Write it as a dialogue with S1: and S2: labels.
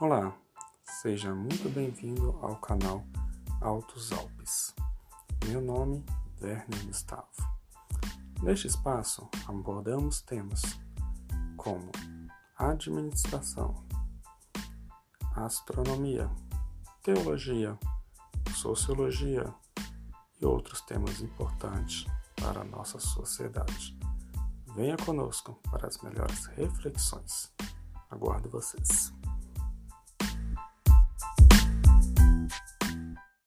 S1: Olá, seja muito bem-vindo ao canal Altos Alpes. Meu nome é Werner Gustavo. Neste espaço abordamos temas como administração, astronomia, teologia, sociologia e outros temas importantes para a nossa sociedade. Venha conosco para as melhores reflexões. Aguardo vocês.